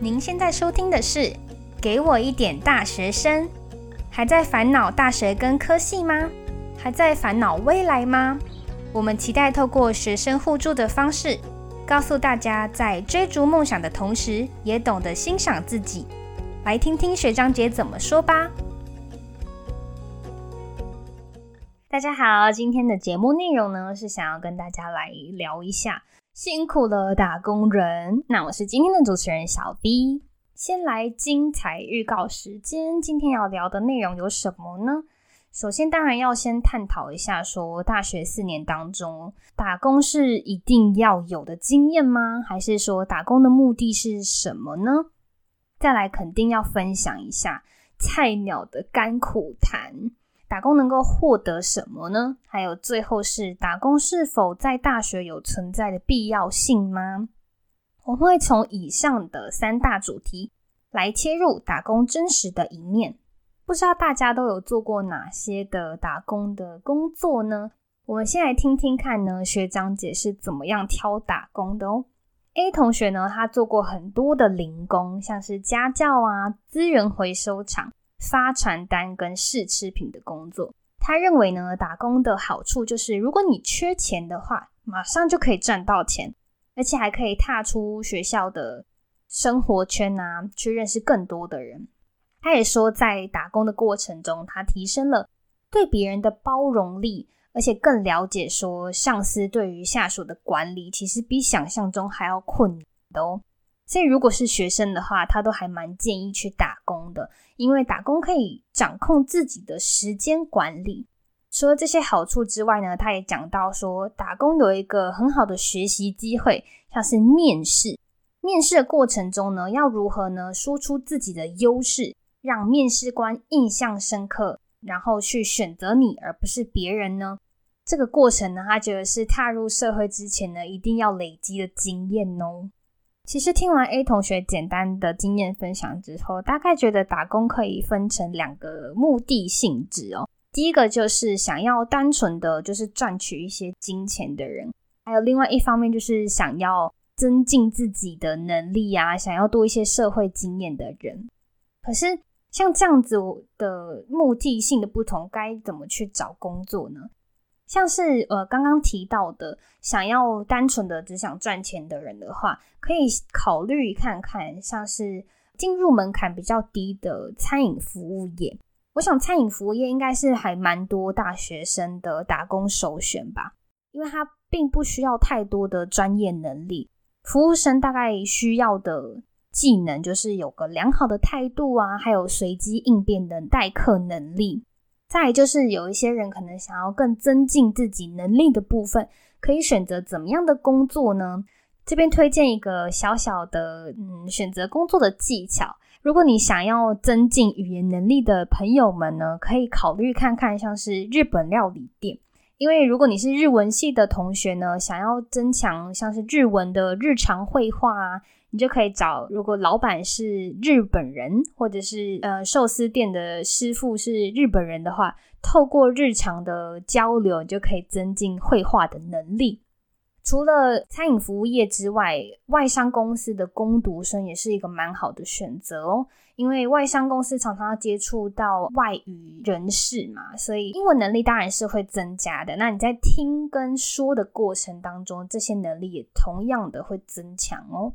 您现在收听的是《给我一点大学生》，还在烦恼大学跟科系吗？还在烦恼未来吗？我们期待透过学生互助的方式，告诉大家在追逐梦想的同时，也懂得欣赏自己。来听听学长姐怎么说吧。大家好，今天的节目内容呢是想要跟大家来聊一下。辛苦了，打工人。那我是今天的主持人小 B。先来精彩预告时间，今天要聊的内容有什么呢？首先，当然要先探讨一下，说大学四年当中打工是一定要有的经验吗？还是说打工的目的是什么呢？再来，肯定要分享一下菜鸟的甘苦谈。打工能够获得什么呢？还有最后是打工是否在大学有存在的必要性吗？我会从以上的三大主题来切入打工真实的一面。不知道大家都有做过哪些的打工的工作呢？我们先来听听看呢，学长姐是怎么样挑打工的哦。A 同学呢，他做过很多的零工，像是家教啊、资源回收厂。发传单跟试吃品的工作，他认为呢，打工的好处就是，如果你缺钱的话，马上就可以赚到钱，而且还可以踏出学校的生活圈啊，去认识更多的人。他也说，在打工的过程中，他提升了对别人的包容力，而且更了解说，上司对于下属的管理，其实比想象中还要困难的哦。所以，如果是学生的话，他都还蛮建议去打工的，因为打工可以掌控自己的时间管理。除了这些好处之外呢，他也讲到说，打工有一个很好的学习机会，像是面试。面试的过程中呢，要如何呢？说出自己的优势，让面试官印象深刻，然后去选择你，而不是别人呢？这个过程呢，他觉得是踏入社会之前呢，一定要累积的经验哦。其实听完 A 同学简单的经验分享之后，大概觉得打工可以分成两个目的性质哦。第一个就是想要单纯的就是赚取一些金钱的人，还有另外一方面就是想要增进自己的能力啊，想要多一些社会经验的人。可是像这样子的目的性的不同，该怎么去找工作呢？像是呃刚刚提到的，想要单纯的只想赚钱的人的话，可以考虑看看，像是进入门槛比较低的餐饮服务业。我想餐饮服务业应该是还蛮多大学生的打工首选吧，因为它并不需要太多的专业能力。服务生大概需要的技能就是有个良好的态度啊，还有随机应变的待客能力。再就是有一些人可能想要更增进自己能力的部分，可以选择怎么样的工作呢？这边推荐一个小小的嗯选择工作的技巧。如果你想要增进语言能力的朋友们呢，可以考虑看看像是日本料理店，因为如果你是日文系的同学呢，想要增强像是日文的日常绘画啊。你就可以找，如果老板是日本人，或者是呃寿司店的师傅是日本人的话，透过日常的交流，你就可以增进绘画的能力。除了餐饮服务业之外，外商公司的攻读生也是一个蛮好的选择哦。因为外商公司常常要接触到外语人士嘛，所以英文能力当然是会增加的。那你在听跟说的过程当中，这些能力也同样的会增强哦。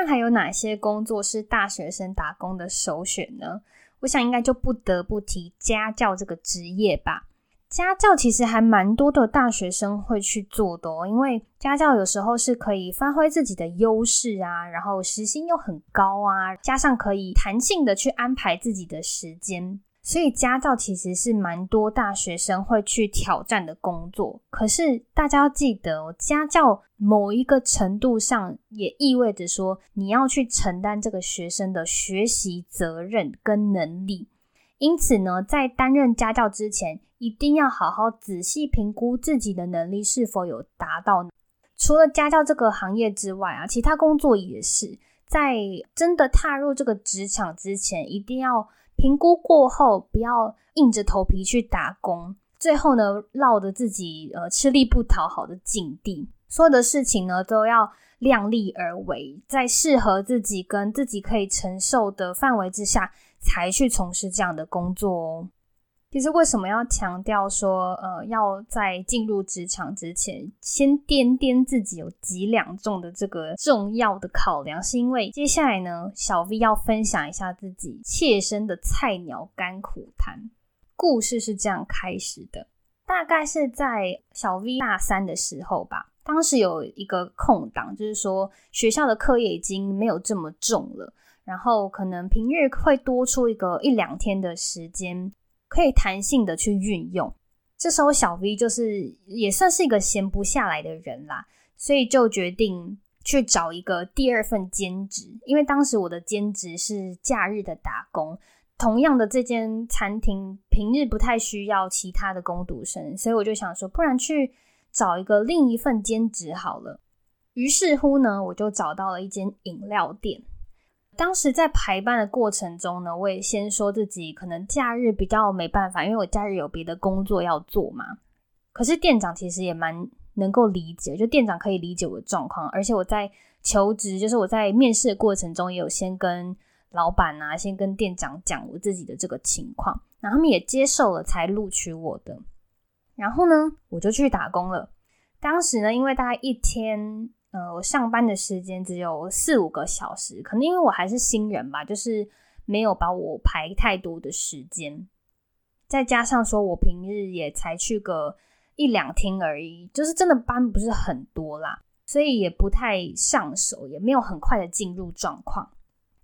那还有哪些工作是大学生打工的首选呢？我想应该就不得不提家教这个职业吧。家教其实还蛮多的大学生会去做的哦，因为家教有时候是可以发挥自己的优势啊，然后时薪又很高啊，加上可以弹性的去安排自己的时间。所以家教其实是蛮多大学生会去挑战的工作，可是大家要记得，家教某一个程度上也意味着说，你要去承担这个学生的学习责任跟能力。因此呢，在担任家教之前，一定要好好仔细评估自己的能力是否有达到。除了家教这个行业之外啊，其他工作也是在真的踏入这个职场之前，一定要。评估过后，不要硬着头皮去打工，最后呢，落得自己呃吃力不讨好的境地。所有的事情呢都要量力而为，在适合自己跟自己可以承受的范围之下，才去从事这样的工作哦。其实为什么要强调说，呃，要在进入职场之前，先掂掂自己有几两重的这个重要的考量，是因为接下来呢，小 V 要分享一下自己切身的菜鸟甘苦谈。故事是这样开始的，大概是在小 V 大三的时候吧，当时有一个空档，就是说学校的课业已经没有这么重了，然后可能平日会多出一个一两天的时间。可以弹性的去运用，这时候小 V 就是也算是一个闲不下来的人啦，所以就决定去找一个第二份兼职。因为当时我的兼职是假日的打工，同样的这间餐厅平日不太需要其他的工读生，所以我就想说，不然去找一个另一份兼职好了。于是乎呢，我就找到了一间饮料店。当时在排班的过程中呢，我也先说自己可能假日比较没办法，因为我假日有别的工作要做嘛。可是店长其实也蛮能够理解，就店长可以理解我的状况，而且我在求职，就是我在面试的过程中也有先跟老板啊，先跟店长讲我自己的这个情况，然后他们也接受了，才录取我的。然后呢，我就去打工了。当时呢，因为大概一天。呃，我上班的时间只有四五个小时，可能因为我还是新人吧，就是没有把我排太多的时间，再加上说我平日也才去个一两天而已，就是真的班不是很多啦，所以也不太上手，也没有很快的进入状况。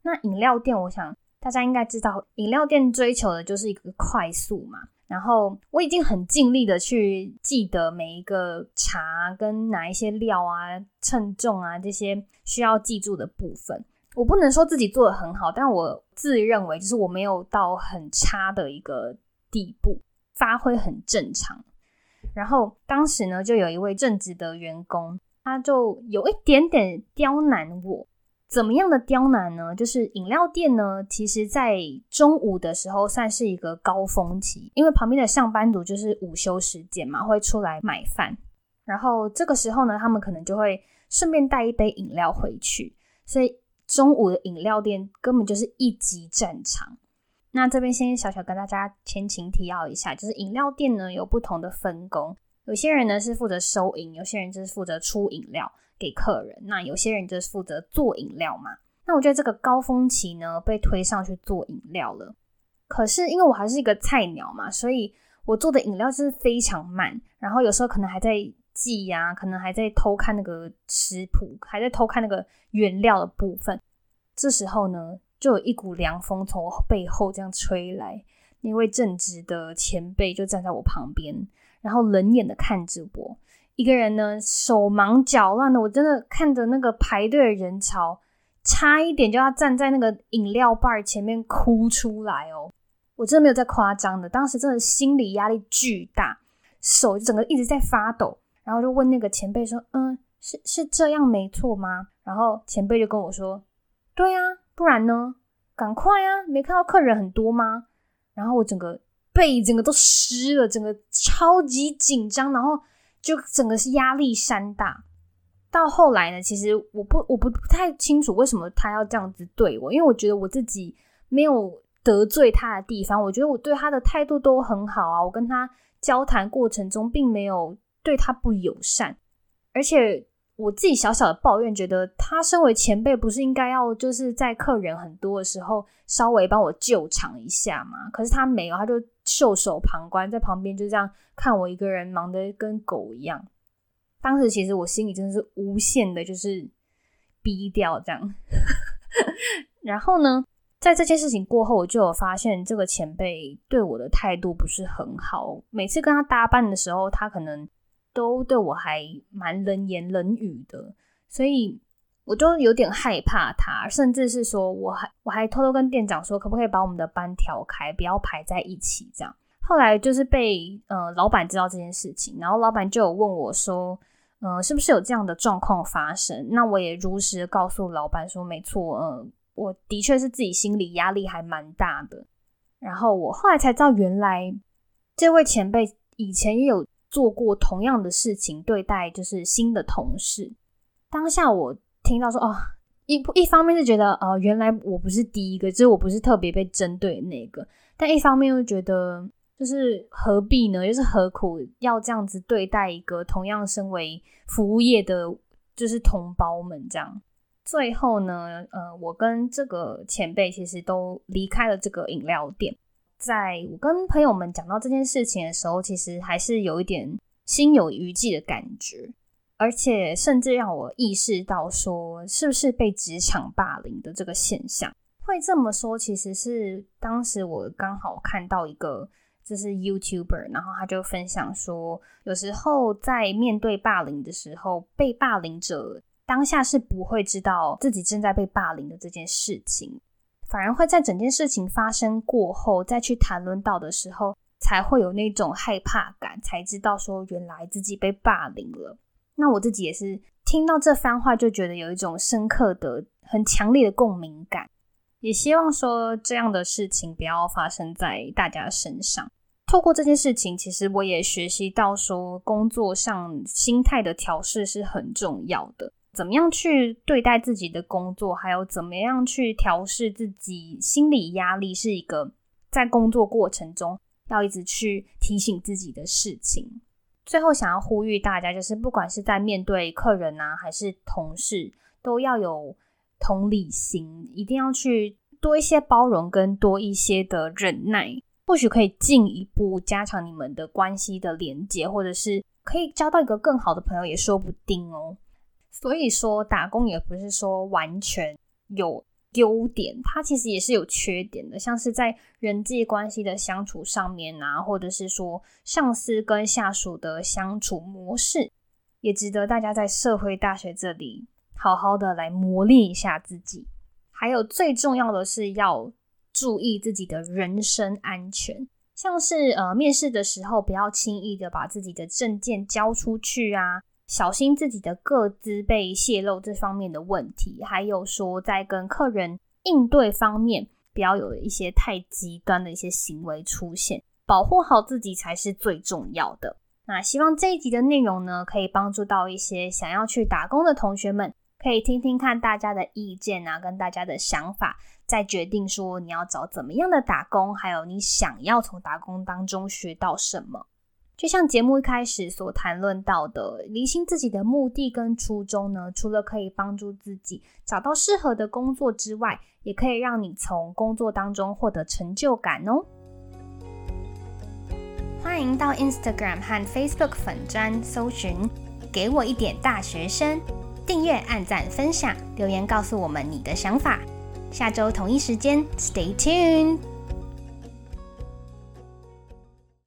那饮料店，我想大家应该知道，饮料店追求的就是一个快速嘛。然后我已经很尽力的去记得每一个茶跟哪一些料啊、称重啊这些需要记住的部分。我不能说自己做的很好，但我自认为就是我没有到很差的一个地步，发挥很正常。然后当时呢，就有一位正直的员工，他就有一点点刁难我。怎么样的刁难呢？就是饮料店呢，其实在中午的时候算是一个高峰期，因为旁边的上班族就是午休时间嘛，会出来买饭，然后这个时候呢，他们可能就会顺便带一杯饮料回去，所以中午的饮料店根本就是一级战场。那这边先小小跟大家前情提要一下，就是饮料店呢有不同的分工，有些人呢是负责收银，有些人就是负责出饮料。给客人，那有些人就是负责做饮料嘛。那我觉得这个高峰期呢，被推上去做饮料了。可是因为我还是一个菜鸟嘛，所以我做的饮料就是非常慢，然后有时候可能还在记呀，可能还在偷看那个食谱，还在偷看那个原料的部分。这时候呢，就有一股凉风从我背后这样吹来，那位正直的前辈就站在我旁边，然后冷眼的看直播。一个人呢，手忙脚乱的，我真的看着那个排队的人潮，差一点就要站在那个饮料袋前面哭出来哦！我真的没有在夸张的，当时真的心理压力巨大，手整个一直在发抖，然后就问那个前辈说：“嗯，是是这样没错吗？”然后前辈就跟我说：“对啊，不然呢？赶快啊！没看到客人很多吗？”然后我整个背整个都湿了，整个超级紧张，然后。就整个是压力山大，到后来呢，其实我不我不不太清楚为什么他要这样子对我，因为我觉得我自己没有得罪他的地方，我觉得我对他的态度都很好啊，我跟他交谈过程中并没有对他不友善，而且。我自己小小的抱怨，觉得他身为前辈，不是应该要就是在客人很多的时候稍微帮我救场一下吗？可是他没有，他就袖手旁观，在旁边就这样看我一个人忙得跟狗一样。当时其实我心里真的是无限的，就是逼掉这样。然后呢，在这件事情过后，我就有发现这个前辈对我的态度不是很好。每次跟他搭班的时候，他可能。都对我还蛮冷言冷语的，所以我就有点害怕他，甚至是说我还我还偷偷跟店长说，可不可以把我们的班调开，不要排在一起这样。后来就是被呃老板知道这件事情，然后老板就有问我说，呃，是不是有这样的状况发生？那我也如实告诉老板说，没错，呃，我的确是自己心理压力还蛮大的。然后我后来才知道，原来这位前辈以前也有。做过同样的事情对待就是新的同事。当下我听到说哦，一一方面是觉得呃，原来我不是第一个，就是我不是特别被针对那个，但一方面又觉得就是何必呢？就是何苦要这样子对待一个同样身为服务业的，就是同胞们这样。最后呢，呃，我跟这个前辈其实都离开了这个饮料店。在我跟朋友们讲到这件事情的时候，其实还是有一点心有余悸的感觉，而且甚至让我意识到说，是不是被职场霸凌的这个现象。会这么说，其实是当时我刚好看到一个，就是 YouTuber，然后他就分享说，有时候在面对霸凌的时候，被霸凌者。当下是不会知道自己正在被霸凌的这件事情，反而会在整件事情发生过后再去谈论到的时候，才会有那种害怕感，才知道说原来自己被霸凌了。那我自己也是听到这番话，就觉得有一种深刻的、很强烈的共鸣感，也希望说这样的事情不要发生在大家身上。透过这件事情，其实我也学习到说，工作上心态的调试是很重要的。怎么样去对待自己的工作，还有怎么样去调试自己心理压力，是一个在工作过程中要一直去提醒自己的事情。最后，想要呼吁大家，就是不管是在面对客人啊，还是同事，都要有同理心，一定要去多一些包容跟多一些的忍耐，或许可以进一步加强你们的关系的连接，或者是可以交到一个更好的朋友，也说不定哦。所以说，打工也不是说完全有优点，它其实也是有缺点的。像是在人际关系的相处上面啊，或者是说上司跟下属的相处模式，也值得大家在社会大学这里好好的来磨练一下自己。还有最重要的是要注意自己的人身安全，像是呃面试的时候，不要轻易的把自己的证件交出去啊。小心自己的个资被泄露这方面的问题，还有说在跟客人应对方面，不要有一些太极端的一些行为出现，保护好自己才是最重要的。那希望这一集的内容呢，可以帮助到一些想要去打工的同学们，可以听听看大家的意见啊，跟大家的想法，再决定说你要找怎么样的打工，还有你想要从打工当中学到什么。就像节目一开始所谈论到的，厘清自己的目的跟初衷呢，除了可以帮助自己找到适合的工作之外，也可以让你从工作当中获得成就感哦。欢迎到 Instagram 和 Facebook 粉专搜寻“给我一点大学生”，订阅、按赞、分享、留言，告诉我们你的想法。下周同一时间，Stay tuned。